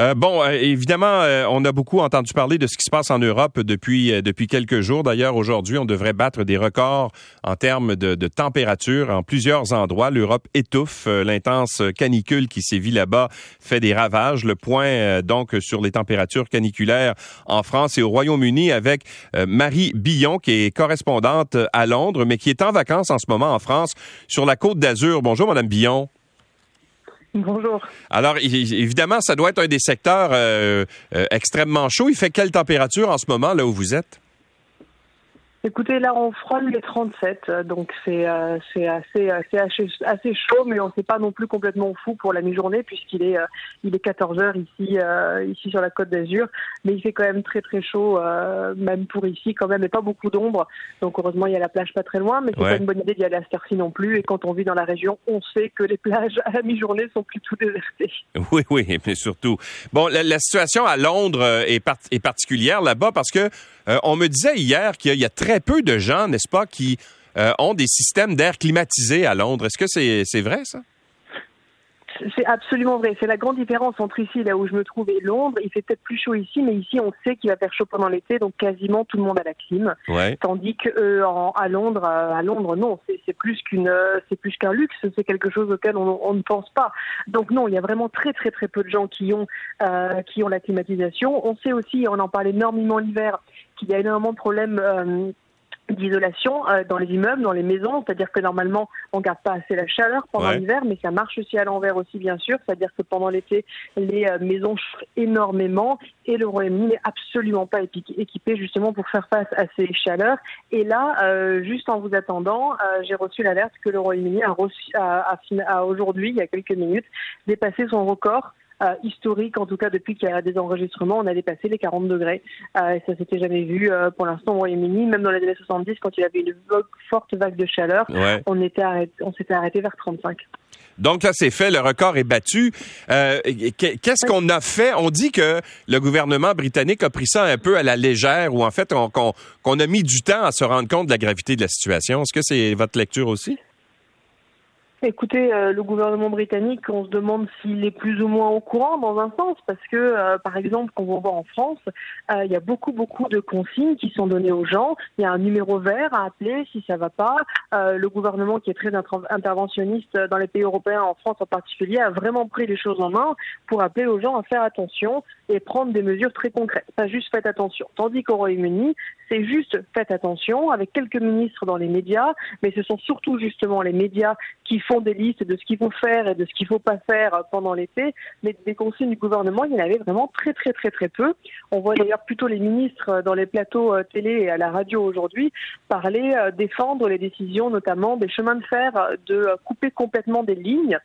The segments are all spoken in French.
Euh, bon, euh, évidemment, euh, on a beaucoup entendu parler de ce qui se passe en Europe depuis depuis quelques jours. D'ailleurs, aujourd'hui, on devrait battre des records en termes de, de température en plusieurs endroits. L'Europe étouffe. L'intense canicule qui sévit là-bas fait des ravages. Le point donc sur les températures caniculaires en France et au Royaume-Uni avec Marie Billon, qui est correspondante à Londres, mais qui est en vacances en ce moment en France sur la Côte d'Azur. Bonjour, Madame Billon. Bonjour. Alors, évidemment, ça doit être un des secteurs euh, euh, extrêmement chauds. Il fait quelle température en ce moment là où vous êtes? Écoutez, là, on frôle les 37, euh, donc c'est euh, c'est assez, assez, assez chaud, mais on ne s'est pas non plus complètement fou pour la mi-journée puisqu'il est euh, il est 14 heures ici ici sur la Côte d'Azur, mais il fait quand même très très chaud, même pour ici quand même, et pas beaucoup d'ombre. Donc heureusement, il y a la plage pas très loin, mais c'est pas une bonne idée d'y aller à cette heure-ci non plus. Et quand on vit dans la région, on sait que les plages à la mi-journée sont plutôt désertées. Oui, oui, mais surtout. Bon, la, situation à Londres est, est particulière là-bas parce que on me disait hier qu'il y a très très peu de gens, n'est-ce pas, qui euh, ont des systèmes d'air climatisés à Londres. Est-ce que c'est vrai, ça? C'est absolument vrai. C'est la grande différence entre ici, là où je me trouve, et Londres. Il fait peut-être plus chaud ici, mais ici, on sait qu'il va faire chaud pendant l'été, donc quasiment tout le monde a la clim. Tandis que euh, à Londres, euh, à Londres, non, c'est plus qu'une, c'est plus qu'un luxe. C'est quelque chose auquel on, ne pense pas. Donc non, il y a vraiment très très très peu de gens qui ont qui ont la climatisation. On sait aussi, on en parle énormément l'hiver, qu'il y a énormément de problèmes d'isolation euh, dans les immeubles, dans les maisons, c'est-à-dire que normalement on garde pas assez la chaleur pendant l'hiver, mais ça marche aussi à l'envers aussi bien sûr, c'est-à-dire que pendant l'été les euh, maisons chauffent énormément et le Royaume-Uni n'est absolument pas équipé justement pour faire face à ces chaleurs. Et là, euh, juste en vous attendant, j'ai reçu l'alerte que le Royaume-Uni a, a, a aujourd'hui, il y a quelques minutes, dépassé son record euh, historique, en tout cas depuis qu'il y a des enregistrements, on a dépassé les 40 degrés. Euh, ça s'était jamais vu euh, pour l'instant au Royaume-Uni, même dans les années 70, quand il y avait une forte vague de chaleur, on était on s'était arrêté vers 35. Donc là, c'est fait, le record est battu. Euh, qu'est-ce qu'on a fait? On dit que le gouvernement britannique a pris ça un peu à la légère ou en fait qu'on a mis du temps à se rendre compte de la gravité de la situation. Est-ce que c'est votre lecture aussi? Écoutez, euh, le gouvernement britannique, on se demande s'il est plus ou moins au courant dans un sens, parce que, euh, par exemple, quand on va en France, euh, il y a beaucoup, beaucoup de consignes qui sont données aux gens. Il y a un numéro vert à appeler si ça va pas. le gouvernement, qui est très interventionniste dans les pays européens, en France en particulier, a vraiment pris les choses en main pour appeler aux gens à faire attention et prendre des mesures très concrètes. Pas juste faites attention. Tandis qu'au Royaume-Uni, c'est juste faites attention, avec quelques ministres dans les médias, mais ce sont surtout justement les médias qui font des listes de ce qu'il faut faire et de ce qu'il ne faut pas faire pendant l'été, mais des consignes du gouvernement, il y en avait vraiment très très très très peu. On voit d'ailleurs plutôt les ministres dans les plateaux euh, télé et à la radio aujourd'hui parler, euh, défendre les décisions notamment des chemins de fer, euh, de couper complètement des lignes.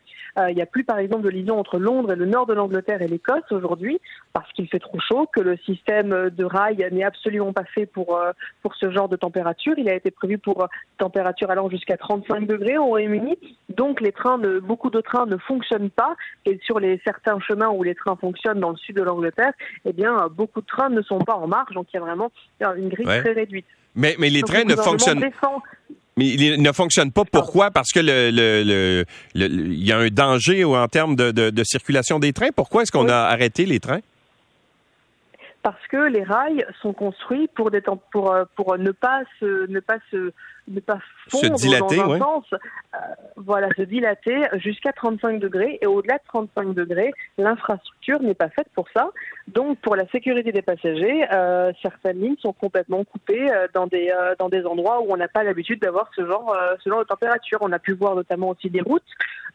Il n'y a plus par exemple de liaison entre Londres et le nord de l'Angleterre et l'Écosse aujourd'hui parce qu'il fait trop chaud, que le système de rail n'est absolument pas fait pour euh, pour, ce genre de température. Il a été prévu pour euh, température allant jusqu'à 35 degrés au Royaume-Uni. Donc les trains, beaucoup de trains ne fonctionnent pas. Et sur les certains chemins où les trains fonctionnent dans le sud de l'Angleterre, eh bien beaucoup de trains ne sont pas en marche. Donc il y a vraiment une grille très réduite. Mais, mais les trains ne fonctionnent mais ils ne fonctionnent pas. Pourquoi? Parce que le, le, il y a un danger en termes de, de, circulation des trains. Pourquoi est-ce qu'on a arrêté les trains? Parce que les rails sont construits pour, des pour, euh, pour ne pas se, ne pas se, ne pas fondre dilater, dans un sens, euh, voilà, se dilater jusqu'à 35 degrés et au-delà de 35 degrés, l'infrastructure n'est pas faite pour ça. Donc, pour la sécurité des passagers, euh, certaines lignes sont complètement coupées dans des dans des endroits où on n'a pas l'habitude d'avoir ce genre ce genre de température. On a pu voir notamment aussi des routes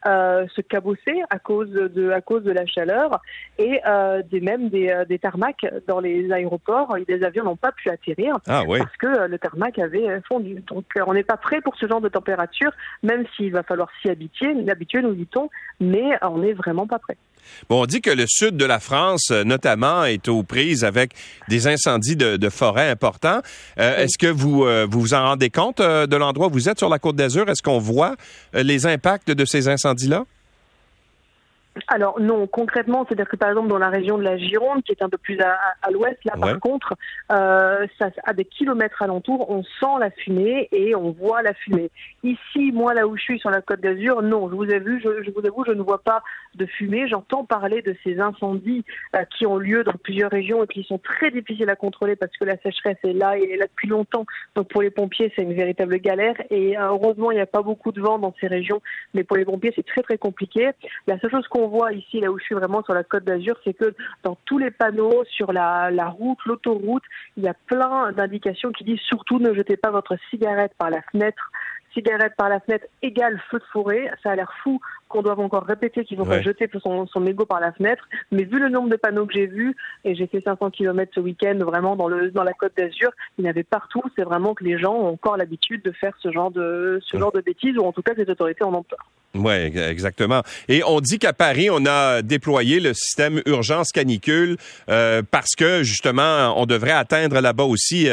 se cabosser à cause de à cause de la chaleur et des même des, des tarmacs dans les aéroports, les avions n'ont pas pu atterrir ah parce que euh, le tarmac avait euh, fondu. Donc euh, on n'est pas prêt pour ce genre de température, même s'il va falloir s'y habituer, habituer nous dit-on, mais on n'est vraiment pas prêt. Bon, on dit que le sud de la France, notamment, est aux prises avec des incendies de, forêt importants. Est-ce que vous, vous vous en rendez compte de l'endroit où vous êtes sur la Côte d'Azur? Est-ce qu'on voit les impacts de ces incendies-là? Alors non, concrètement, c'est-à-dire que par exemple dans la région de la Gironde, qui est un peu plus à, l'ouest, là par contre, euh, ça, à des kilomètres alentour, on sent la fumée et on voit la fumée. Ici, moi là où je suis sur la Côte d'Azur, non, je vous ai vu, je, vous avoue, je ne vois pas de fumée. J'entends parler de ces incendies euh, qui ont lieu dans plusieurs régions et qui sont très difficiles à contrôler parce que la sécheresse est là et est là depuis longtemps. Donc pour les pompiers, c'est une véritable galère. Et euh, heureusement, il n'y a pas beaucoup de vent dans ces régions, mais pour les pompiers, c'est très très compliqué. La seule chose qu'on on voit ici, là où je suis vraiment sur la Côte d'Azur, c'est que dans tous les panneaux, sur la, route, l'autoroute, il y a plein d'indications qui disent surtout ne jetez pas votre cigarette par la fenêtre cigarette par la fenêtre égale feu de forêt. Ça a l'air fou qu'on doive encore répéter qu'il ne faut pas jeter son, son mégot par la fenêtre. Mais vu le nombre de panneaux que j'ai vus, et j'ai fait 500 km ce week-end vraiment dans, le, dans la côte d'Azur, il y en avait partout. C'est vraiment que les gens ont encore l'habitude de faire ce genre de, ce genre de bêtises, ou en tout cas que les autorités en ont peur. Oui, exactement. Et on dit qu'à Paris, on a déployé le système urgence canicule euh, parce que justement, on devrait atteindre là-bas aussi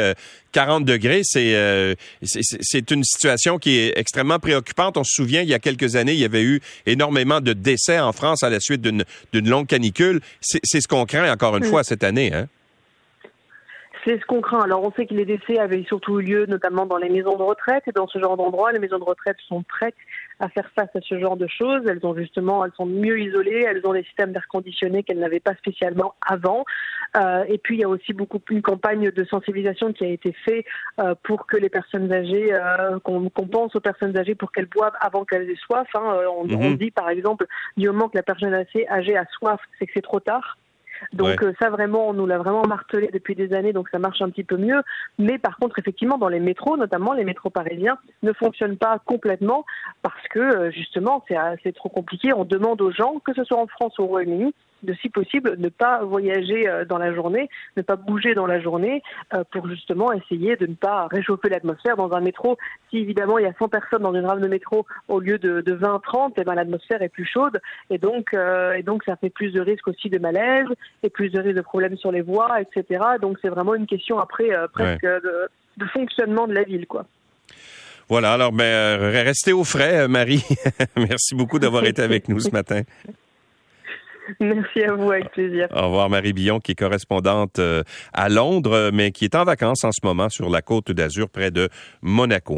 40 euh, degrés. Euh, c'est c'est une situation qui est extrêmement préoccupante. On se souvient, il y a quelques années, il y avait eu énormément de décès en France à la suite d'une longue canicule. C'est ce qu'on craint encore une fois cette année. Hein? C'est ce qu'on craint. Alors on sait que les décès avaient surtout eu lieu notamment dans les maisons de retraite et dans ce genre d'endroits, les maisons de retraite sont prêtes à faire face à ce genre de choses. Elles ont justement, elles sont mieux isolées, elles ont des systèmes d'air conditionné qu'elles n'avaient pas spécialement avant. Euh, et puis il y a aussi beaucoup une campagne de sensibilisation qui a été faite euh, pour que les personnes âgées, euh, qu'on pense aux personnes âgées pour qu'elles boivent avant qu'elles aient soif. Hein. On, on, mhm. dit par exemple du moment que la personne âgée a soif, c'est que c'est trop tard. Donc euh, ça vraiment, on nous l'a vraiment martelé depuis des années, donc ça marche un petit peu mieux. Mais par contre, effectivement, dans les métros, notamment les métros parisiens, ne fonctionnent pas complètement parce que euh, justement, c'est trop compliqué. On demande aux gens, que ce soit en France ou au Royaume-Uni, de si possible ne pas voyager euh, dans la journée, ne pas bouger dans la journée euh, pour justement essayer de ne pas réchauffer l'atmosphère dans un métro. Si évidemment il y a 100 personnes dans une rame de métro au lieu de, 20-30, eh ben, l'atmosphère est plus chaude et donc, euh, et donc ça fait plus de risques aussi de malaise et plus de risques de problèmes sur les voies, etc. Donc c'est vraiment une question après presque de, de, fonctionnement de la ville, quoi. Voilà, alors ben, restez au frais, Marie. Merci beaucoup d'avoir été avec nous ce matin. Merci à vous, avec plaisir. Au revoir, Marie Billon, qui est correspondante euh, à Londres, mais qui est en vacances en ce moment sur la côte d'Azur, près de Monaco.